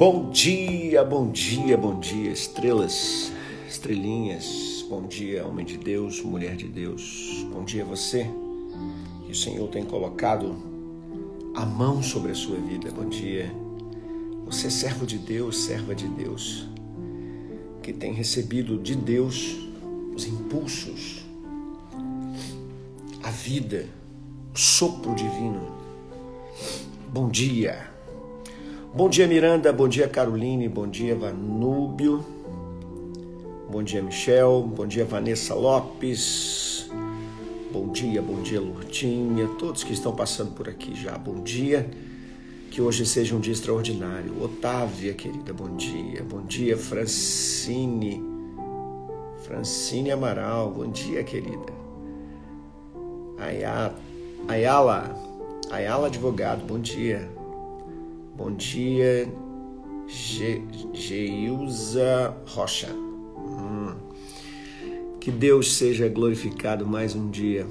Bom dia, bom dia, bom dia, estrelas, estrelinhas. Bom dia, homem de Deus, mulher de Deus. Bom dia você. Que o Senhor tem colocado a mão sobre a sua vida. Bom dia. Você é servo de Deus, serva de Deus, que tem recebido de Deus os impulsos, a vida, o sopro divino. Bom dia. Bom dia, Miranda. Bom dia, Caroline. Bom dia, Vanúbio. Bom dia, Michel. Bom dia, Vanessa Lopes. Bom dia, bom dia, Lourdinha. Todos que estão passando por aqui já. Bom dia. Que hoje seja um dia extraordinário. Otávia, querida, bom dia. Bom dia, Francine. Francine Amaral, bom dia, querida. Ayala, Ayala Advogado, bom dia. Bom dia, Ge Geilza Rocha. Hum. Que Deus seja glorificado mais um dia.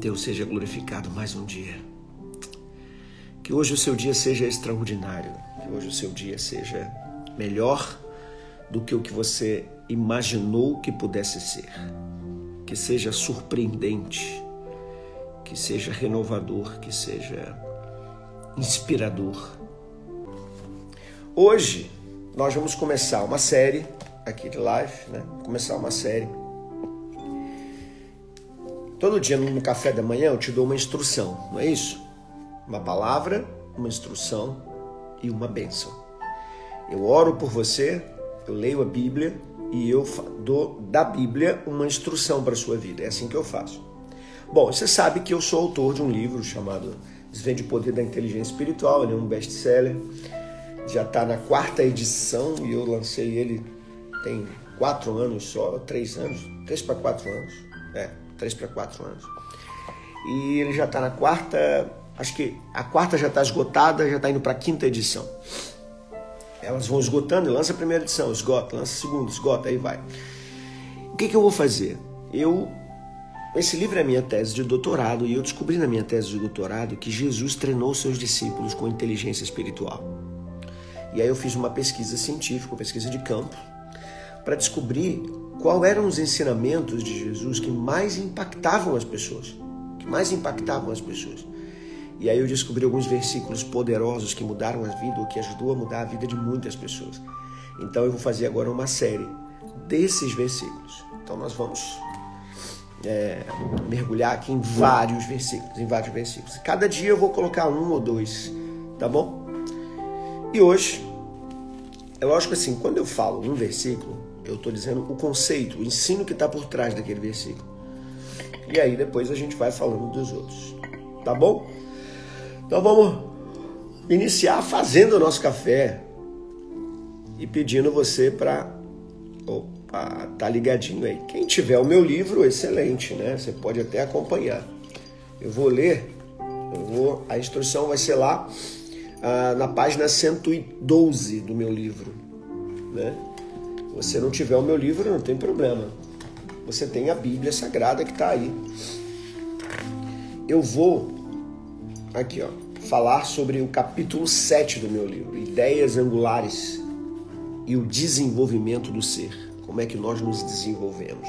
Deus seja glorificado mais um dia. Que hoje o seu dia seja extraordinário. Que hoje o seu dia seja melhor do que o que você imaginou que pudesse ser. Que seja surpreendente. Que seja renovador. Que seja inspirador. Hoje nós vamos começar uma série aqui de live, né? Começar uma série. Todo dia no café da manhã eu te dou uma instrução, não é isso? Uma palavra, uma instrução e uma bênção. Eu oro por você, eu leio a Bíblia e eu dou da Bíblia uma instrução para a sua vida. É assim que eu faço. Bom, você sabe que eu sou autor de um livro chamado Desvende o Poder da Inteligência Espiritual, ele é um best-seller. Já está na quarta edição e eu lancei ele tem quatro anos só, três anos, três para quatro anos. É, três para quatro anos. E ele já está na quarta, acho que a quarta já está esgotada, já está indo para a quinta edição. Elas vão esgotando, lança a primeira edição, esgota, lança a segunda, esgota, aí vai. O que, que eu vou fazer? Eu esse livro é minha tese de doutorado e eu descobri na minha tese de doutorado que Jesus treinou seus discípulos com inteligência espiritual. E aí eu fiz uma pesquisa científica, uma pesquisa de campo, para descobrir qual eram os ensinamentos de Jesus que mais impactavam as pessoas, que mais impactavam as pessoas. E aí eu descobri alguns versículos poderosos que mudaram a vida, ou que ajudou a mudar a vida de muitas pessoas. Então eu vou fazer agora uma série desses versículos. Então nós vamos é, mergulhar aqui em vários versículos, em vários versículos. Cada dia eu vou colocar um ou dois, tá bom? E hoje, é lógico assim, quando eu falo um versículo, eu estou dizendo o conceito, o ensino que está por trás daquele versículo. E aí depois a gente vai falando dos outros, tá bom? Então vamos iniciar fazendo o nosso café e pedindo você para Opa, tá ligadinho aí. Quem tiver o meu livro, excelente, né? Você pode até acompanhar. Eu vou ler, eu vou, a instrução vai ser lá ah, na página 112 do meu livro, né? Você não tiver o meu livro, não tem problema. Você tem a Bíblia Sagrada que está aí. Eu vou aqui, ó, falar sobre o capítulo 7 do meu livro, Ideias Angulares e o Desenvolvimento do Ser como é que nós nos desenvolvemos.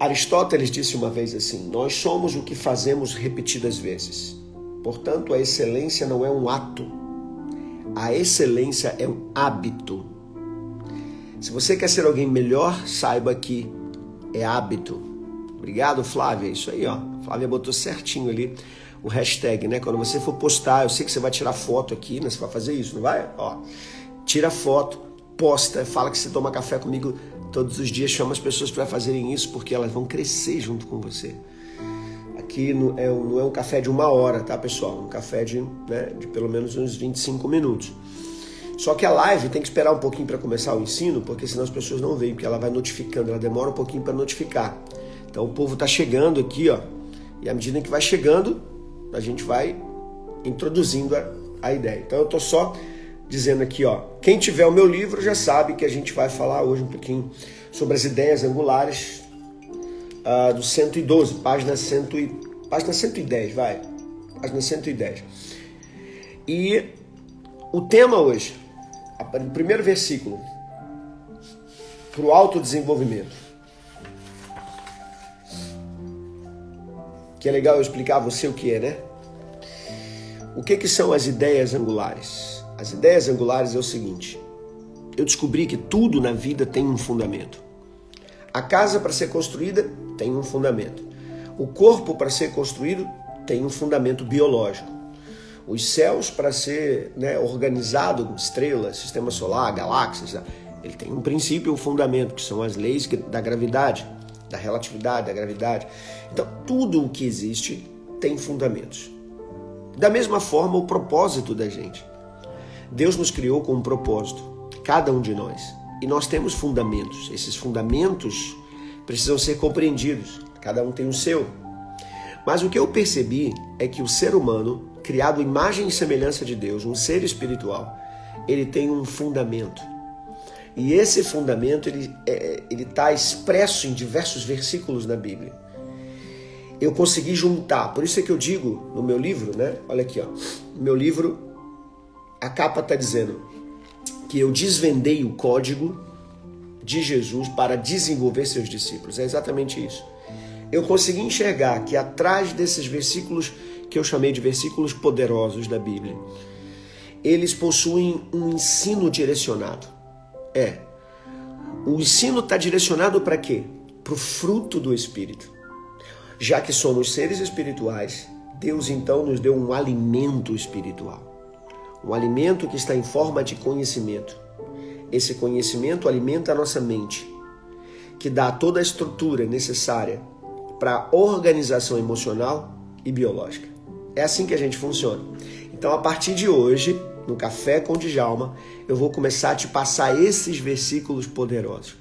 Aristóteles disse uma vez assim: Nós somos o que fazemos repetidas vezes. Portanto, a excelência não é um ato, a excelência é um hábito. Se você quer ser alguém melhor, saiba que é hábito. Obrigado, Flávia. Isso aí, ó. Flávia botou certinho ali o hashtag, né? Quando você for postar, eu sei que você vai tirar foto aqui, né? Você vai fazer isso, não vai? Ó, tira foto, posta, fala que você toma café comigo todos os dias, chama as pessoas para fazerem isso porque elas vão crescer junto com você. Aqui não é, não é um café de uma hora, tá, pessoal? Um café de, né, de pelo menos uns 25 minutos. Só que a live tem que esperar um pouquinho para começar o ensino, porque senão as pessoas não veem, porque ela vai notificando, ela demora um pouquinho para notificar. Então o povo está chegando aqui, ó, e à medida que vai chegando, a gente vai introduzindo a, a ideia. Então eu estou só dizendo aqui, ó, quem tiver o meu livro já sabe que a gente vai falar hoje um pouquinho sobre as ideias angulares uh, do 112, página, cento e, página 110, vai, página 110. E o tema hoje, o primeiro versículo, para o autodesenvolvimento. Que é legal eu explicar a você o que é, né? O que, que são as ideias angulares? As ideias angulares é o seguinte: eu descobri que tudo na vida tem um fundamento. A casa para ser construída tem um fundamento. O corpo para ser construído tem um fundamento biológico. Os céus para ser né, organizado, estrelas, sistema solar, galáxias, ele tem um princípio, um fundamento, que são as leis da gravidade, da relatividade, da gravidade. Então, tudo o que existe tem fundamentos. Da mesma forma, o propósito da gente. Deus nos criou com um propósito, cada um de nós. E nós temos fundamentos. Esses fundamentos precisam ser compreendidos. Cada um tem o seu. Mas o que eu percebi é que o ser humano, criado à imagem e semelhança de Deus, um ser espiritual, ele tem um fundamento. E esse fundamento ele é, ele está expresso em diversos versículos da Bíblia eu consegui juntar. Por isso é que eu digo no meu livro, né? Olha aqui, ó. Meu livro, a capa está dizendo que eu desvendei o código de Jesus para desenvolver seus discípulos. É exatamente isso. Eu consegui enxergar que atrás desses versículos que eu chamei de versículos poderosos da Bíblia, eles possuem um ensino direcionado. É. O ensino está direcionado para quê? Para o fruto do Espírito. Já que somos seres espirituais, Deus então nos deu um alimento espiritual. Um alimento que está em forma de conhecimento. Esse conhecimento alimenta a nossa mente, que dá toda a estrutura necessária para a organização emocional e biológica. É assim que a gente funciona. Então, a partir de hoje, no Café com Djalma, eu vou começar a te passar esses versículos poderosos.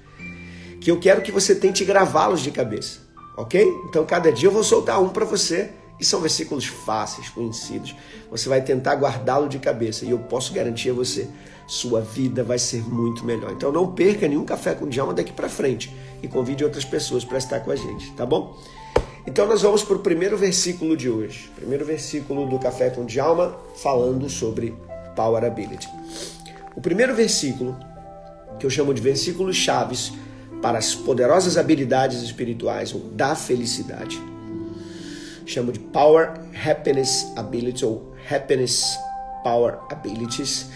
Que eu quero que você tente gravá-los de cabeça ok? Então cada dia eu vou soltar um para você e são versículos fáceis, conhecidos. Você vai tentar guardá-lo de cabeça e eu posso garantir a você, sua vida vai ser muito melhor. Então não perca nenhum café com Djalma daqui para frente e convide outras pessoas para estar com a gente, tá bom? Então nós vamos para o primeiro versículo de hoje. Primeiro versículo do Café com Djalma falando sobre Power Ability. O primeiro versículo, que eu chamo de versículos chaves, para as poderosas habilidades espirituais ou da felicidade. Chamo de Power Happiness Ability ou Happiness Power Abilities.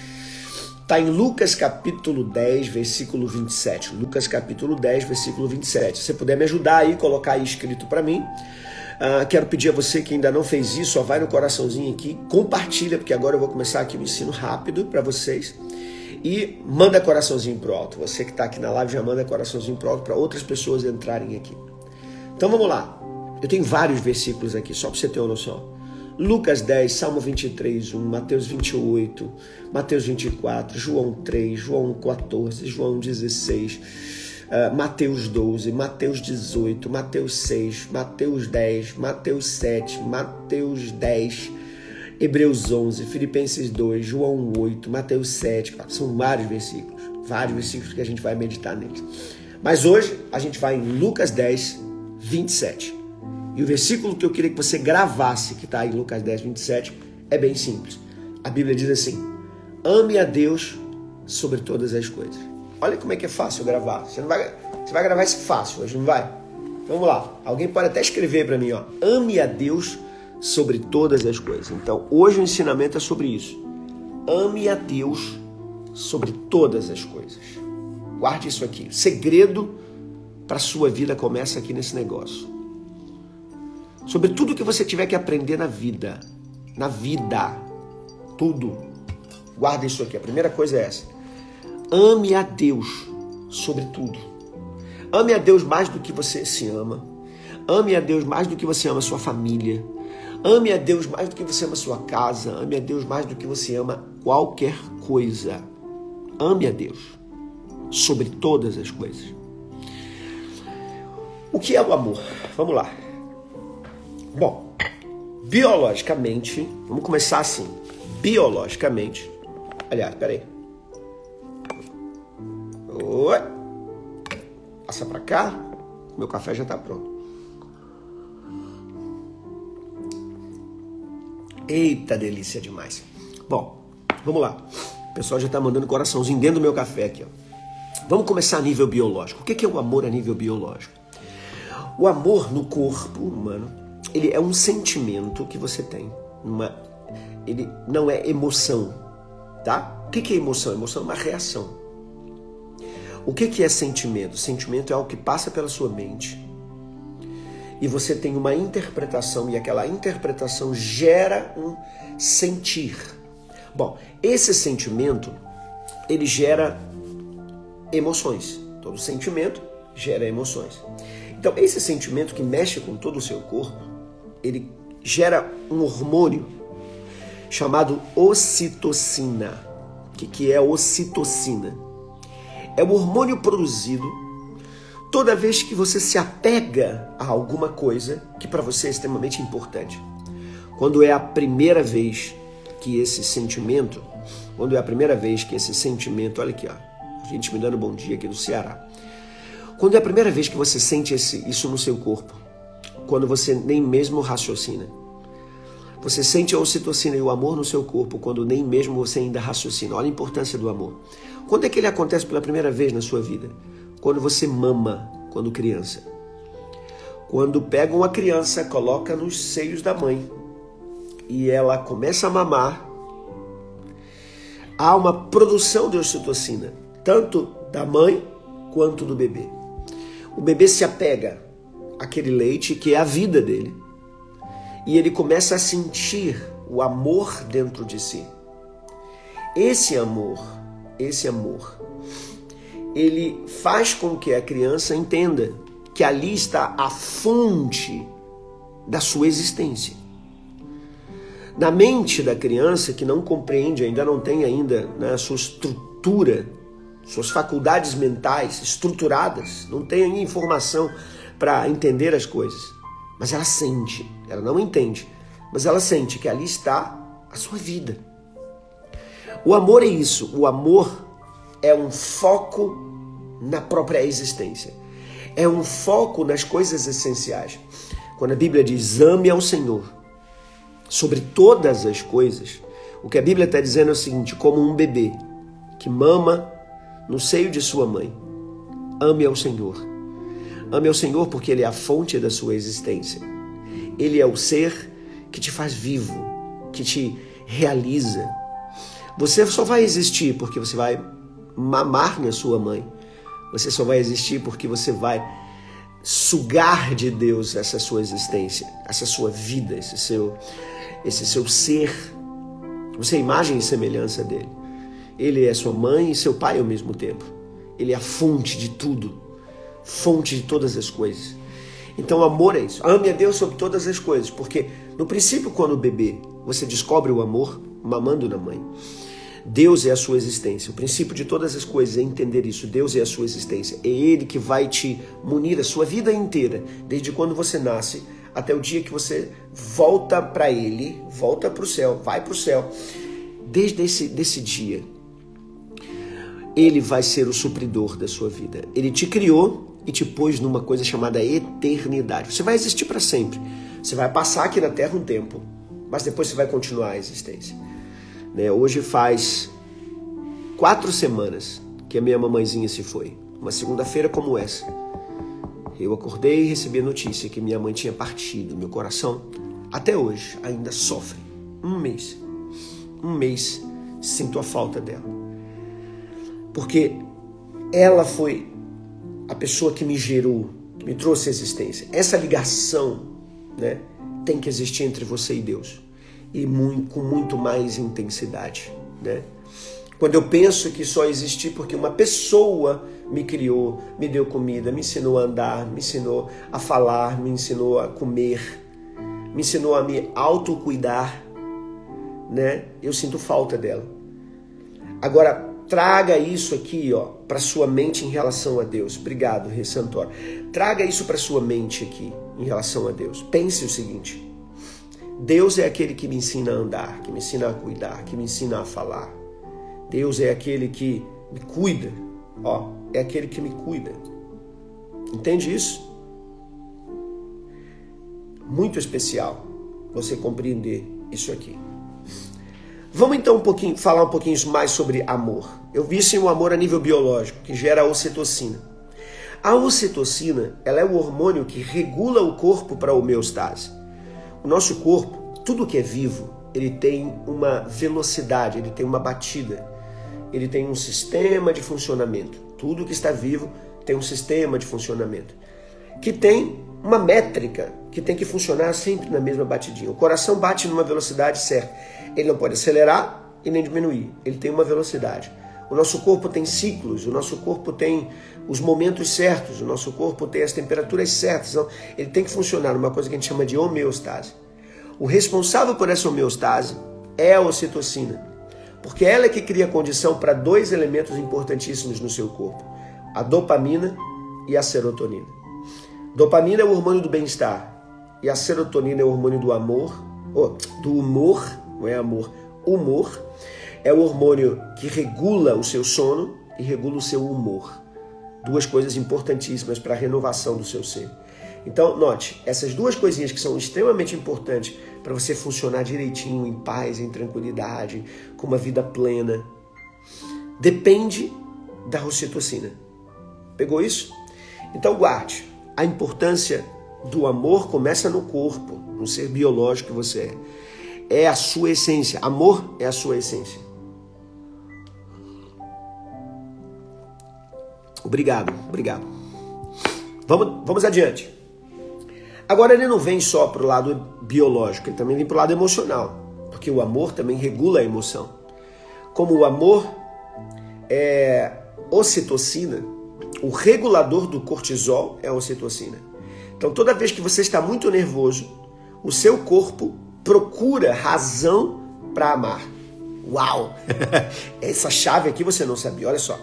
Está em Lucas capítulo 10, versículo 27. Lucas capítulo 10, versículo 27. Se você puder me ajudar aí, colocar aí escrito para mim. Uh, quero pedir a você que ainda não fez isso, ó, vai no coraçãozinho aqui, compartilha, porque agora eu vou começar aqui o ensino rápido para vocês e manda coraçãozinho pro alto. Você que está aqui na live já manda coraçãozinho pro alto para outras pessoas entrarem aqui. Então vamos lá. Eu tenho vários versículos aqui, só para você ter uma noção. Lucas 10, Salmo 23, 1, Mateus 28, Mateus 24, João 3, João 14, João 16, uh, Mateus 12, Mateus 18, Mateus 6, Mateus 10, Mateus 7, Mateus 10, Hebreus 11, Filipenses 2, João 8, Mateus 7, são vários versículos, vários versículos que a gente vai meditar neles. Mas hoje a gente vai em Lucas 10, 27. E o versículo que eu queria que você gravasse, que está em Lucas 10, 27, é bem simples. A Bíblia diz assim: ame a Deus sobre todas as coisas. Olha como é que é fácil gravar. Você não vai, você vai gravar isso fácil hoje, não vai? Vamos lá. Alguém pode até escrever para mim, ó. Ame a Deus sobre todas as coisas. Então, hoje o ensinamento é sobre isso. Ame a Deus sobre todas as coisas. Guarde isso aqui. segredo para sua vida começa aqui nesse negócio. Sobre tudo que você tiver que aprender na vida. Na vida. Tudo. Guarde isso aqui. A primeira coisa é essa. Ame a Deus sobre tudo. Ame a Deus mais do que você se ama. Ame a Deus mais do que você ama sua família. Ame a Deus mais do que você ama sua casa. Ame a Deus mais do que você ama qualquer coisa. Ame a Deus sobre todas as coisas. O que é o amor? Vamos lá. Bom, biologicamente, vamos começar assim. Biologicamente, aliás, peraí. Oi. Passa pra cá. Meu café já tá pronto. Eita, delícia demais. Bom, vamos lá. O pessoal já tá mandando coraçãozinho dentro do meu café aqui, ó. Vamos começar a nível biológico. O que é o amor a nível biológico? O amor no corpo humano, ele é um sentimento que você tem. Uma, ele não é emoção, tá? O que é emoção? Emoção é uma reação. O que é sentimento? Sentimento é algo que passa pela sua mente e você tem uma interpretação e aquela interpretação gera um sentir. Bom, esse sentimento ele gera emoções. Todo sentimento gera emoções. Então, esse sentimento que mexe com todo o seu corpo, ele gera um hormônio chamado ocitocina. O que, que é ocitocina? É o hormônio produzido toda vez que você se apega a alguma coisa que para você é extremamente importante. Quando é a primeira vez que esse sentimento, quando é a primeira vez que esse sentimento, olha aqui, ó, a gente me dando bom dia aqui do Ceará. Quando é a primeira vez que você sente esse, isso no seu corpo, quando você nem mesmo raciocina. Você sente a ocitocina e o amor no seu corpo quando nem mesmo você ainda raciocina. Olha a importância do amor. Quando é que ele acontece pela primeira vez na sua vida? Quando você mama, quando criança. Quando pega uma criança, coloca nos seios da mãe e ela começa a mamar, há uma produção de ocitocina, tanto da mãe quanto do bebê o bebê se apega àquele leite que é a vida dele e ele começa a sentir o amor dentro de si. Esse amor, esse amor, ele faz com que a criança entenda que ali está a fonte da sua existência. Na mente da criança que não compreende, ainda não tem ainda né, a sua estrutura suas faculdades mentais estruturadas, não tem ainda informação para entender as coisas, mas ela sente, ela não entende, mas ela sente que ali está a sua vida. O amor é isso, o amor é um foco na própria existência, é um foco nas coisas essenciais. Quando a Bíblia diz ame ao Senhor sobre todas as coisas, o que a Bíblia está dizendo é o seguinte: como um bebê que mama no seio de sua mãe. Ame ao Senhor. Ame ao Senhor porque Ele é a fonte da sua existência. Ele é o ser que te faz vivo, que te realiza. Você só vai existir porque você vai mamar na sua mãe. Você só vai existir porque você vai sugar de Deus essa sua existência, essa sua vida, esse seu, esse seu ser. Você é imagem e semelhança dele. Ele é sua mãe e seu pai ao mesmo tempo. Ele é a fonte de tudo, fonte de todas as coisas. Então, amor é isso. Ame a Deus sobre todas as coisas, porque no princípio, quando bebê, você descobre o amor mamando na mãe. Deus é a sua existência. O princípio de todas as coisas é entender isso. Deus é a sua existência. É Ele que vai te munir a sua vida inteira, desde quando você nasce até o dia que você volta para Ele, volta para o céu, vai para o céu. Desde esse desse dia, ele vai ser o supridor da sua vida. Ele te criou e te pôs numa coisa chamada eternidade. Você vai existir para sempre. Você vai passar aqui na Terra um tempo, mas depois você vai continuar a existência. Né? Hoje faz quatro semanas que a minha mamãezinha se foi. Uma segunda-feira como essa. Eu acordei e recebi a notícia que minha mãe tinha partido. Meu coração, até hoje, ainda sofre. Um mês. Um mês sinto a falta dela porque ela foi a pessoa que me gerou, que me trouxe a existência. Essa ligação né, tem que existir entre você e Deus, e muito, com muito mais intensidade. Né? Quando eu penso que só existi porque uma pessoa me criou, me deu comida, me ensinou a andar, me ensinou a falar, me ensinou a comer, me ensinou a me autocuidar, né? Eu sinto falta dela. Agora, traga isso aqui, ó, para sua mente em relação a Deus. Obrigado, Rei Santor. Traga isso para sua mente aqui em relação a Deus. Pense o seguinte: Deus é aquele que me ensina a andar, que me ensina a cuidar, que me ensina a falar. Deus é aquele que me cuida. Ó, é aquele que me cuida. Entende isso? Muito especial você compreender isso aqui. Vamos então um pouquinho falar um pouquinho mais sobre amor. Eu vi sim o amor a nível biológico, que gera a ocitocina. A ocitocina, ela é o hormônio que regula o corpo para a homeostase. O nosso corpo, tudo que é vivo, ele tem uma velocidade, ele tem uma batida, ele tem um sistema de funcionamento. Tudo que está vivo tem um sistema de funcionamento que tem uma métrica que tem que funcionar sempre na mesma batidinha. O coração bate numa velocidade certa. Ele não pode acelerar e nem diminuir. Ele tem uma velocidade. O nosso corpo tem ciclos, o nosso corpo tem os momentos certos, o nosso corpo tem as temperaturas certas. Então, ele tem que funcionar numa coisa que a gente chama de homeostase. O responsável por essa homeostase é a ocitocina, porque ela é que cria condição para dois elementos importantíssimos no seu corpo: a dopamina e a serotonina. Dopamina é o hormônio do bem-estar e a serotonina é o hormônio do amor, oh, do humor, não é amor, humor. É o hormônio que regula o seu sono e regula o seu humor. Duas coisas importantíssimas para a renovação do seu ser. Então, note, essas duas coisinhas que são extremamente importantes para você funcionar direitinho, em paz, em tranquilidade, com uma vida plena, depende da ocitocina. Pegou isso? Então, guarde. A importância do amor começa no corpo, no ser biológico que você é. É a sua essência. Amor é a sua essência. Obrigado, obrigado. Vamos, vamos adiante. Agora ele não vem só para o lado biológico, ele também vem para o lado emocional, porque o amor também regula a emoção. Como o amor é ocitocina, o regulador do cortisol é a ocitocina. Então, toda vez que você está muito nervoso, o seu corpo procura razão para amar. Uau! Essa chave aqui você não sabia. Olha só.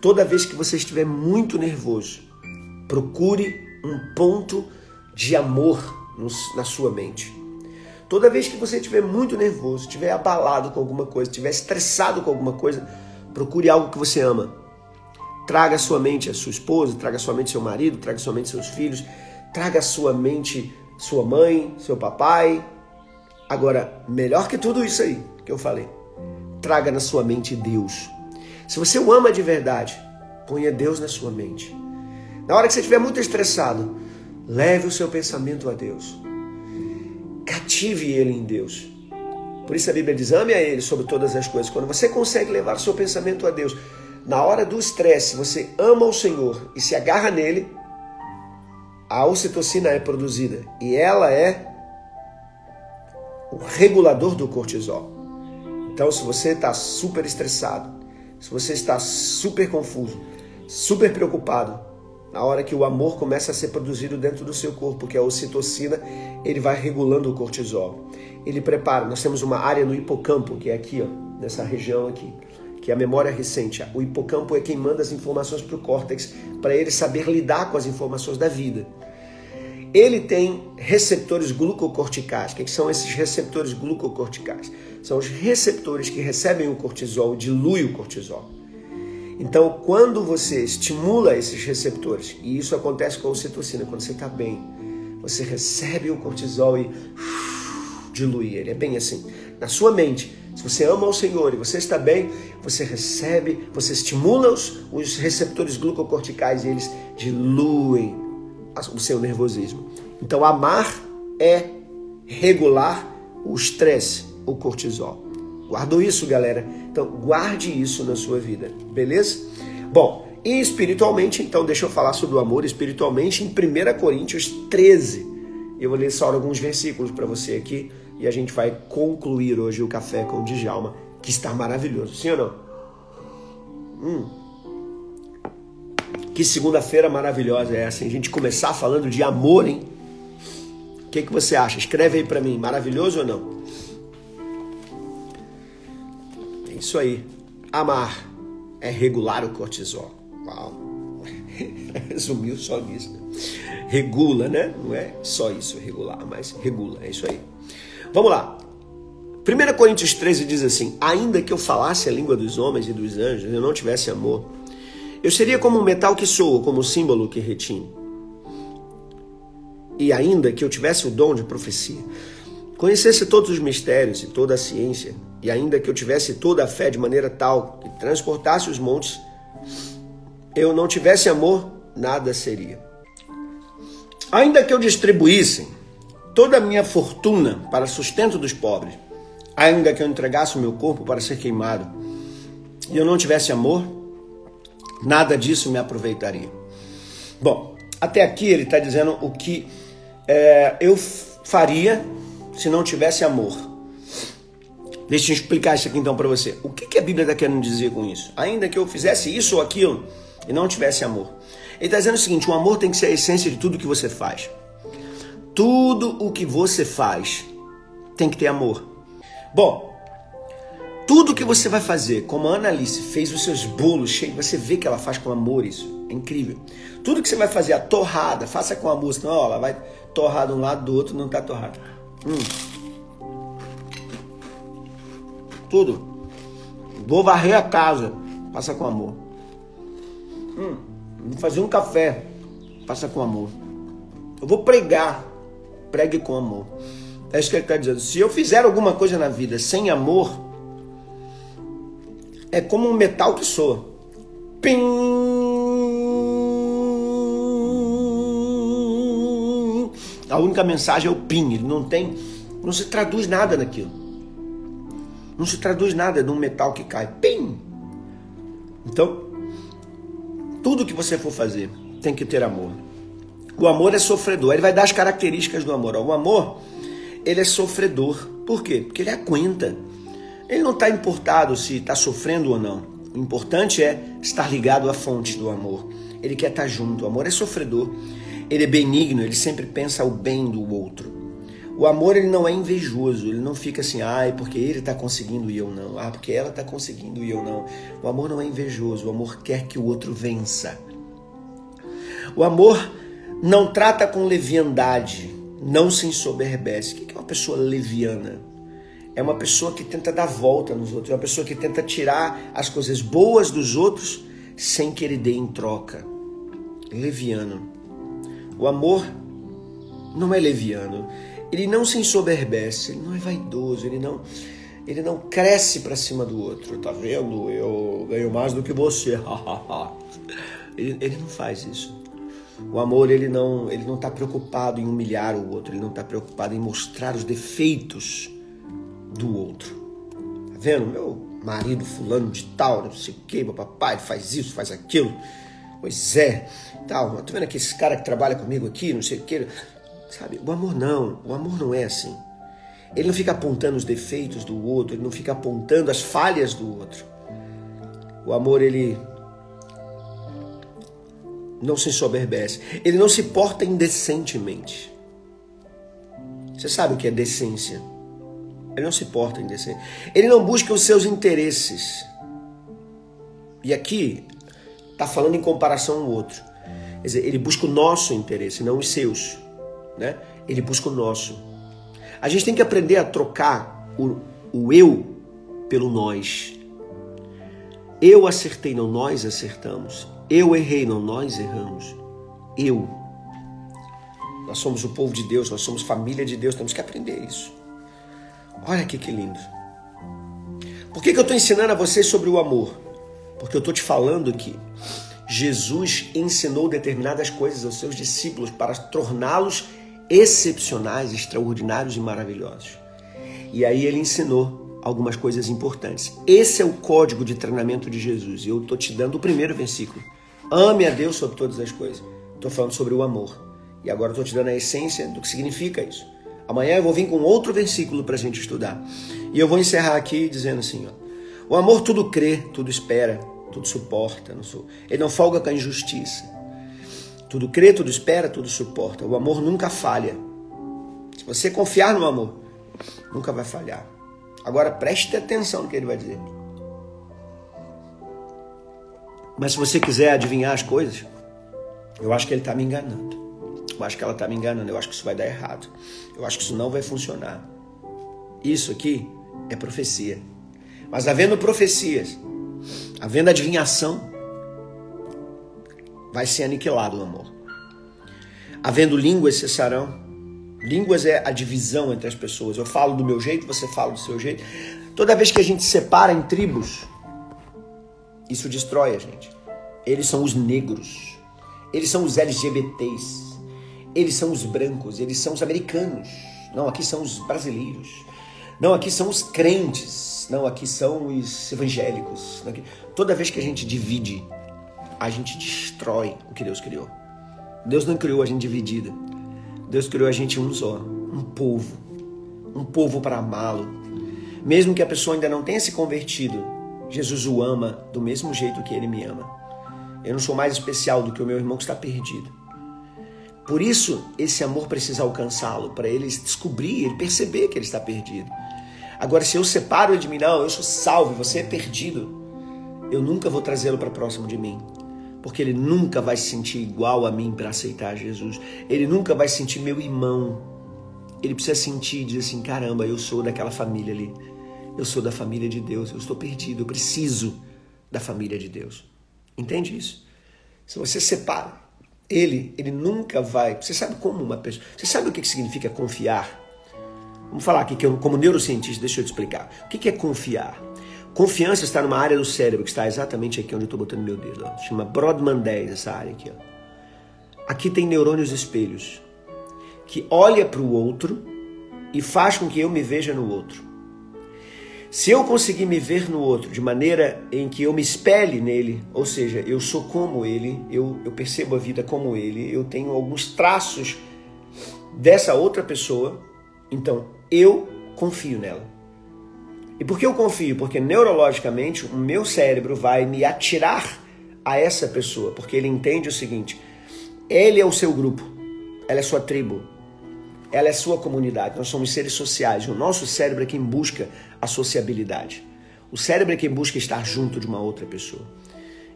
Toda vez que você estiver muito nervoso, procure um ponto de amor na sua mente. Toda vez que você estiver muito nervoso, estiver abalado com alguma coisa, estiver estressado com alguma coisa, procure algo que você ama. Traga à sua mente a sua esposa, traga sua mente seu marido, traga à sua mente seus filhos, traga à sua mente sua mãe, seu papai. Agora, melhor que tudo isso aí que eu falei, traga na sua mente Deus. Se você o ama de verdade, ponha Deus na sua mente. Na hora que você estiver muito estressado, leve o seu pensamento a Deus. Cative ele em Deus. Por isso a Bíblia diz: ame a Ele sobre todas as coisas. Quando você consegue levar o seu pensamento a Deus, na hora do estresse, você ama o Senhor e se agarra nele, a ocitocina é produzida e ela é o regulador do cortisol. Então, se você está super estressado, se você está super confuso, super preocupado, na hora que o amor começa a ser produzido dentro do seu corpo, que é a ocitocina, ele vai regulando o cortisol. Ele prepara, nós temos uma área no hipocampo, que é aqui, ó, nessa região aqui que é a memória recente. O hipocampo é quem manda as informações para o córtex para ele saber lidar com as informações da vida. Ele tem receptores glucocorticais. O que são esses receptores glucocorticais? São os receptores que recebem o cortisol, diluem o cortisol. Então, quando você estimula esses receptores, e isso acontece com a ocitocina, quando você está bem, você recebe o cortisol e dilui ele. É bem assim. Na sua mente, se você ama o Senhor e você está bem, você recebe, você estimula os, os receptores glucocorticais e eles diluem o seu nervosismo. Então, amar é regular o estresse, o cortisol. Guardou isso, galera? Então, guarde isso na sua vida, beleza? Bom, e espiritualmente, então, deixa eu falar sobre o amor espiritualmente em 1 Coríntios 13. Eu vou ler só alguns versículos para você aqui e a gente vai concluir hoje o café com o Djalma, que está maravilhoso, sim ou não? Hum. Que segunda-feira maravilhosa é essa, hein? A gente começar falando de amor, hein? O que, que você acha? Escreve aí para mim, maravilhoso ou não? É isso aí. Amar é regular o cortisol. Uau. Resumiu só nisso. Né? Regula, né? Não é só isso, regular, mas regula. É isso aí. Vamos lá. 1 Coríntios 13 diz assim: Ainda que eu falasse a língua dos homens e dos anjos, eu não tivesse amor, eu seria como um metal que soa, como um símbolo que retine. E ainda que eu tivesse o dom de profecia, conhecesse todos os mistérios e toda a ciência, e ainda que eu tivesse toda a fé de maneira tal que transportasse os montes, eu não tivesse amor, nada seria. Ainda que eu distribuísse toda a minha fortuna para sustento dos pobres, ainda que eu entregasse o meu corpo para ser queimado, e eu não tivesse amor, nada disso me aproveitaria. Bom, até aqui ele está dizendo o que é, eu faria se não tivesse amor. Deixa eu explicar isso aqui então para você. O que, que a Bíblia está querendo dizer com isso? Ainda que eu fizesse isso ou aquilo e não tivesse amor. Ele está dizendo o seguinte: o amor tem que ser a essência de tudo que você faz. Tudo o que você faz tem que ter amor. Bom, tudo que você vai fazer, como a Annalise fez os seus bolos cheios, você vê que ela faz com amor isso. É incrível. Tudo que você vai fazer, a torrada, faça com amor, senão ó, ela vai torrar de um lado do outro, não está torrada. Hum. Tudo. Vou varrer a casa, faça com amor. Hum. Vou fazer um café, faça com amor. Eu vou pregar, pregue com amor. É isso que ele está dizendo. Se eu fizer alguma coisa na vida sem amor, é como um metal que soa. Pim! A única mensagem é o pim. Ele não tem, não se traduz nada naquilo. Não se traduz nada de um metal que cai. Pim! Então, tudo que você for fazer tem que ter amor. O amor é sofredor. Ele vai dar as características do amor. O amor ele é sofredor. Por quê? Porque ele aguenta. Ele não está importado se está sofrendo ou não. O importante é estar ligado à fonte do amor. Ele quer estar tá junto. O amor é sofredor. Ele é benigno, ele sempre pensa o bem do outro. O amor ele não é invejoso, ele não fica assim, ai, porque ele está conseguindo e eu não, ah, porque ela está conseguindo e eu não. O amor não é invejoso, o amor quer que o outro vença. O amor não trata com leviandade, não se ensoberbece. O que é uma pessoa leviana? É uma pessoa que tenta dar volta nos outros, é uma pessoa que tenta tirar as coisas boas dos outros sem que ele dê em troca. Leviano. O amor não é leviano. Ele não se ensoberbece, ele não é vaidoso, ele não ele não cresce para cima do outro. Tá vendo? Eu ganho mais do que você. ele, ele não faz isso. O amor ele não ele não está preocupado em humilhar o outro, ele não está preocupado em mostrar os defeitos do outro. Tá vendo? Meu marido fulano de tal, não sei o que, meu papai faz isso, faz aquilo. Pois é, tal. Tá vendo aqui esse cara que trabalha comigo aqui, não sei o que. Sabe? O amor não, o amor não é assim. Ele não fica apontando os defeitos do outro, ele não fica apontando as falhas do outro. O amor ele não se ensoberbece. Ele não se porta indecentemente. Você sabe o que é decência? Ele não se porta indecente. Ele não busca os seus interesses. E aqui está falando em comparação ao outro. Quer dizer, ele busca o nosso interesse, não os seus. Né? Ele busca o nosso. A gente tem que aprender a trocar o, o eu pelo nós. Eu acertei, não nós acertamos. Eu errei, não nós erramos. Eu. Nós somos o povo de Deus, nós somos família de Deus, temos que aprender isso. Olha aqui que lindo. Por que, que eu estou ensinando a você sobre o amor? Porque eu estou te falando que Jesus ensinou determinadas coisas aos seus discípulos para torná-los excepcionais, extraordinários e maravilhosos. E aí ele ensinou algumas coisas importantes. Esse é o código de treinamento de Jesus. Eu estou te dando o primeiro versículo. Ame a Deus sobre todas as coisas. Estou falando sobre o amor. E agora estou te dando a essência do que significa isso. Amanhã eu vou vir com outro versículo para a gente estudar. E eu vou encerrar aqui dizendo assim: ó, O amor tudo crê, tudo espera, tudo suporta. Não sou... Ele não folga com a injustiça. Tudo crê, tudo espera, tudo suporta. O amor nunca falha. Se você confiar no amor, nunca vai falhar. Agora preste atenção no que ele vai dizer. Mas se você quiser adivinhar as coisas, eu acho que ele está me enganando. Acho que ela está me enganando. Eu acho que isso vai dar errado. Eu acho que isso não vai funcionar. Isso aqui é profecia. Mas havendo profecias, havendo adivinhação, vai ser aniquilado o amor. Havendo línguas cessarão. Línguas é a divisão entre as pessoas. Eu falo do meu jeito, você fala do seu jeito. Toda vez que a gente separa em tribos, isso destrói a gente. Eles são os negros. Eles são os LGBTs. Eles são os brancos. Eles são os americanos. Não, aqui são os brasileiros. Não, aqui são os crentes. Não, aqui são os evangélicos. Toda vez que a gente divide, a gente destrói o que Deus criou. Deus não criou a gente dividida. Deus criou a gente um só, um povo. Um povo para amá-lo. Mesmo que a pessoa ainda não tenha se convertido, Jesus o ama do mesmo jeito que ele me ama. Eu não sou mais especial do que o meu irmão que está perdido. Por isso, esse amor precisa alcançá-lo, para ele descobrir, ele perceber que ele está perdido. Agora, se eu separo ele de mim, não, eu sou salvo, você é perdido, eu nunca vou trazê-lo para próximo de mim. Porque ele nunca vai se sentir igual a mim para aceitar Jesus. Ele nunca vai sentir meu irmão. Ele precisa sentir e dizer assim: caramba, eu sou daquela família ali. Eu sou da família de Deus. Eu estou perdido. Eu preciso da família de Deus. Entende isso? Se você separa ele, ele nunca vai. Você sabe como uma pessoa. Você sabe o que significa confiar? Vamos falar aqui que eu, como neurocientista, deixa eu te explicar. O que é confiar? Confiança está numa área do cérebro que está exatamente aqui onde eu estou botando meu dedo. Ó. Chama Brodmann 10, essa área aqui. Ó. Aqui tem neurônios espelhos que olha para o outro e faz com que eu me veja no outro. Se eu conseguir me ver no outro de maneira em que eu me espelhe nele, ou seja, eu sou como ele, eu, eu percebo a vida como ele, eu tenho alguns traços dessa outra pessoa, então eu confio nela. E por que eu confio? Porque neurologicamente o meu cérebro vai me atirar a essa pessoa, porque ele entende o seguinte: ele é o seu grupo, ela é sua tribo, ela é sua comunidade. Nós somos seres sociais. O nosso cérebro é quem busca a sociabilidade. O cérebro é quem busca estar junto de uma outra pessoa.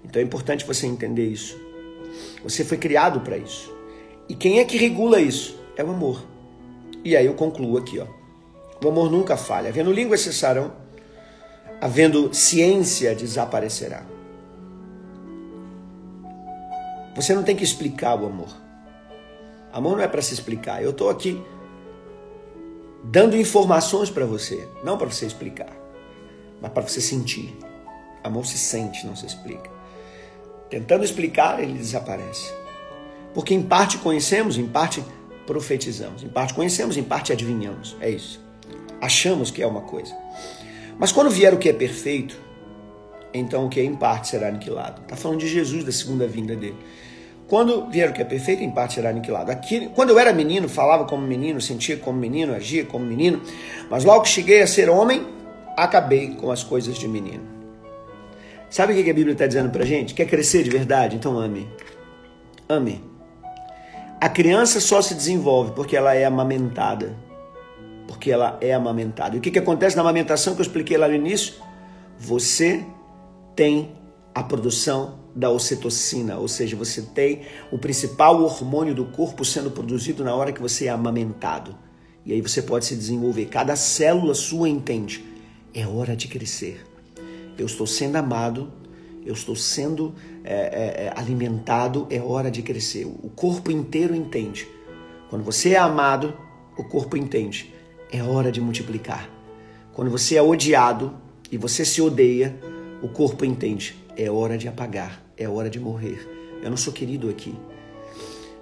Então é importante você entender isso. Você foi criado para isso. E quem é que regula isso? É o amor. E aí eu concluo aqui, ó. O amor nunca falha. Havendo línguas cessarão, havendo ciência desaparecerá. Você não tem que explicar o amor. Amor não é para se explicar. Eu estou aqui dando informações para você, não para você explicar, mas para você sentir. Amor se sente, não se explica. Tentando explicar, ele desaparece. Porque em parte conhecemos, em parte profetizamos, em parte conhecemos, em parte adivinhamos. É isso achamos que é uma coisa. Mas quando vier o que é perfeito, então o que é em parte será aniquilado. Está falando de Jesus, da segunda vinda dele. Quando vier o que é perfeito, em parte será aniquilado. Aqui, quando eu era menino, falava como menino, sentia como menino, agia como menino, mas logo que cheguei a ser homem, acabei com as coisas de menino. Sabe o que a Bíblia está dizendo para gente? Quer crescer de verdade? Então ame. Ame. A criança só se desenvolve porque ela é amamentada porque ela é amamentada. E o que, que acontece na amamentação que eu expliquei lá no início? Você tem a produção da ocitocina, ou seja, você tem o principal hormônio do corpo sendo produzido na hora que você é amamentado. E aí você pode se desenvolver. Cada célula sua entende. É hora de crescer. Eu estou sendo amado, eu estou sendo é, é, é alimentado, é hora de crescer. O corpo inteiro entende. Quando você é amado, o corpo entende é hora de multiplicar. Quando você é odiado e você se odeia, o corpo entende. É hora de apagar, é hora de morrer. Eu não sou querido aqui.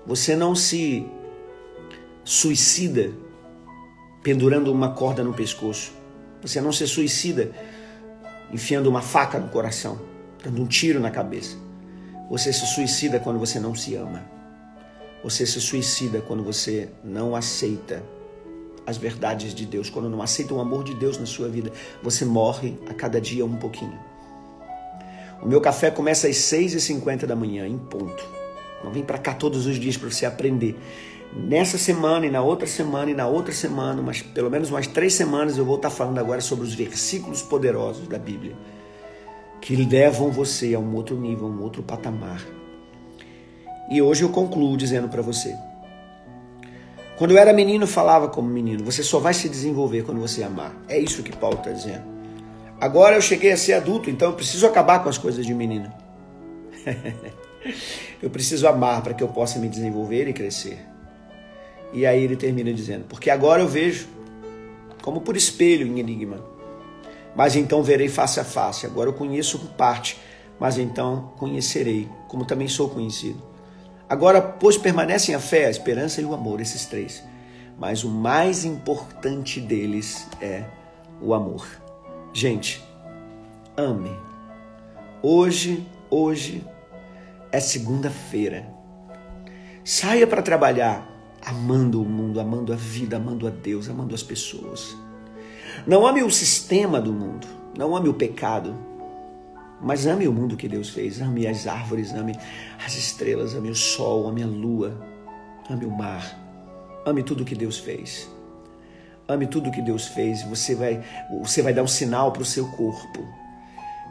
Você não se suicida pendurando uma corda no pescoço. Você não se suicida enfiando uma faca no coração, dando um tiro na cabeça. Você se suicida quando você não se ama. Você se suicida quando você não aceita as verdades de Deus, quando não aceita o amor de Deus na sua vida, você morre a cada dia um pouquinho. O meu café começa às 6h50 da manhã, em ponto. Não vem para cá todos os dias para você aprender. Nessa semana e na outra semana e na outra semana, mas pelo menos umas três semanas eu vou estar falando agora sobre os versículos poderosos da Bíblia que levam você a um outro nível, a um outro patamar. E hoje eu concluo dizendo para você: quando eu era menino, falava como menino. Você só vai se desenvolver quando você amar. É isso que Paulo está dizendo. Agora eu cheguei a ser adulto, então eu preciso acabar com as coisas de menino. eu preciso amar para que eu possa me desenvolver e crescer. E aí ele termina dizendo: Porque agora eu vejo, como por espelho em enigma, mas então verei face a face. Agora eu conheço por parte, mas então conhecerei, como também sou conhecido. Agora, pois permanecem a fé, a esperança e o amor, esses três. Mas o mais importante deles é o amor. Gente, ame. Hoje, hoje é segunda-feira. Saia para trabalhar amando o mundo, amando a vida, amando a Deus, amando as pessoas. Não ame o sistema do mundo, não ame o pecado, mas ame o mundo que Deus fez, ame as árvores, ame as estrelas, ame o sol, ame a lua, ame o mar, ame tudo que Deus fez. Ame tudo que Deus fez, você vai, você vai dar um sinal para o seu corpo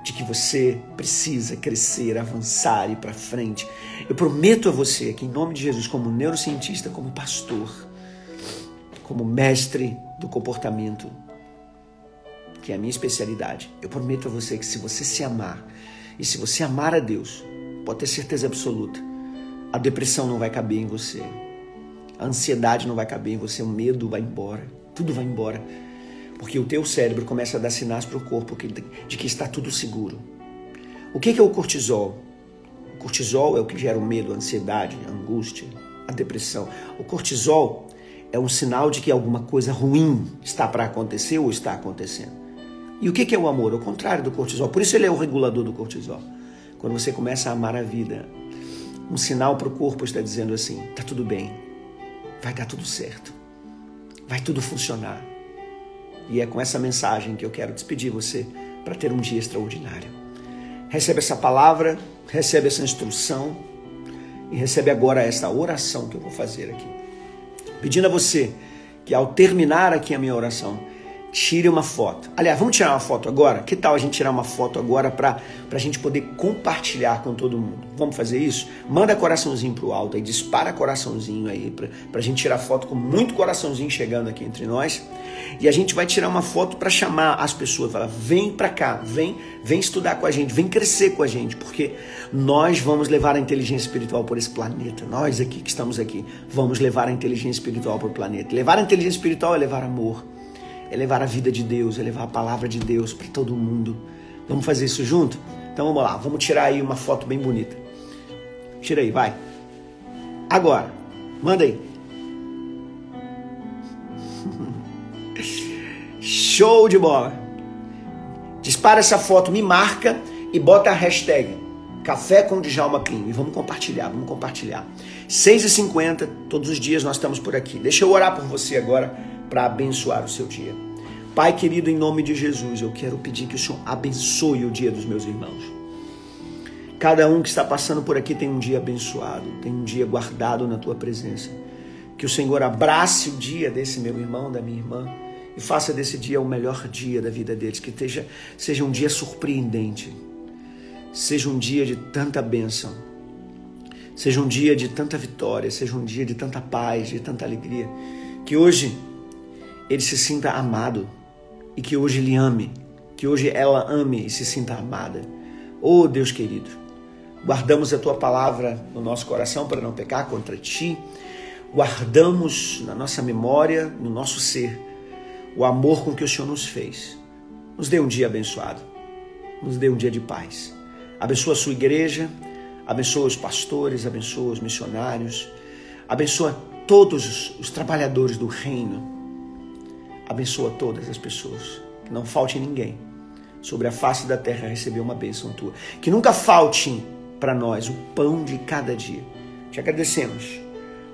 de que você precisa crescer, avançar e para frente. Eu prometo a você que, em nome de Jesus, como neurocientista, como pastor, como mestre do comportamento, que é a minha especialidade, eu prometo a você que se você se amar e se você amar a Deus, pode ter certeza absoluta, a depressão não vai caber em você, a ansiedade não vai caber em você, o medo vai embora, tudo vai embora porque o teu cérebro começa a dar sinais para o corpo de que está tudo seguro. O que é o cortisol? O cortisol é o que gera o medo, a ansiedade, a angústia, a depressão. O cortisol é um sinal de que alguma coisa ruim está para acontecer ou está acontecendo. E o que é o amor? O contrário do cortisol. Por isso ele é o regulador do cortisol. Quando você começa a amar a vida, um sinal para o corpo está dizendo assim: está tudo bem, vai dar tudo certo, vai tudo funcionar. E é com essa mensagem que eu quero despedir você para ter um dia extraordinário. Recebe essa palavra, recebe essa instrução e recebe agora essa oração que eu vou fazer aqui. Pedindo a você que ao terminar aqui a minha oração, tire uma foto. Aliás, vamos tirar uma foto agora? Que tal a gente tirar uma foto agora para a gente poder compartilhar com todo mundo? Vamos fazer isso? Manda coraçãozinho pro alto aí, dispara coraçãozinho aí para a gente tirar foto com muito coraçãozinho chegando aqui entre nós. E a gente vai tirar uma foto para chamar as pessoas, falar: vem para cá, vem, vem estudar com a gente, vem crescer com a gente, porque nós vamos levar a inteligência espiritual por esse planeta. Nós aqui que estamos aqui, vamos levar a inteligência espiritual para o planeta. Levar a inteligência espiritual é levar amor é levar a vida de Deus, é levar a palavra de Deus para todo mundo. Vamos fazer isso junto? Então vamos lá, vamos tirar aí uma foto bem bonita. Tira aí, vai. Agora, manda aí. Show de bola. Dispara essa foto, me marca e bota a hashtag Café com Djalma Clean. E vamos compartilhar, vamos compartilhar. 6h50, todos os dias nós estamos por aqui. Deixa eu orar por você agora para abençoar o seu dia. Pai querido, em nome de Jesus, eu quero pedir que o Senhor abençoe o dia dos meus irmãos. Cada um que está passando por aqui tem um dia abençoado, tem um dia guardado na tua presença. Que o Senhor abrace o dia desse meu irmão, da minha irmã, e faça desse dia o melhor dia da vida deles. Que seja, seja um dia surpreendente, seja um dia de tanta bênção, seja um dia de tanta vitória, seja um dia de tanta paz, de tanta alegria. Que hoje ele se sinta amado e que hoje ele ame, que hoje ela ame e se sinta amada. Oh Deus querido, guardamos a tua palavra no nosso coração para não pecar contra ti, guardamos na nossa memória, no nosso ser, o amor com que o Senhor nos fez. Nos dê um dia abençoado, nos dê um dia de paz. Abençoa a sua igreja, abençoa os pastores, abençoa os missionários, abençoa todos os trabalhadores do reino abençoa todas as pessoas, que não falte ninguém sobre a face da terra receber uma bênção tua. Que nunca falte para nós o pão de cada dia. Te agradecemos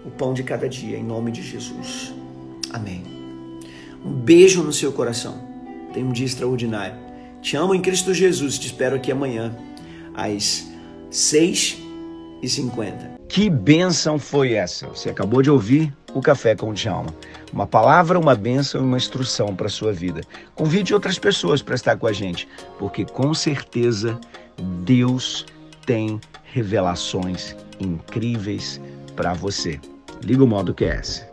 o pão de cada dia, em nome de Jesus. Amém. Um beijo no seu coração. Tenha um dia extraordinário. Te amo em Cristo Jesus. Te espero aqui amanhã, às 6h50. Que bênção foi essa? Você acabou de ouvir o Café com o Djalma. Uma palavra, uma bênção e uma instrução para a sua vida. Convide outras pessoas para estar com a gente, porque com certeza Deus tem revelações incríveis para você. Liga o modo QS.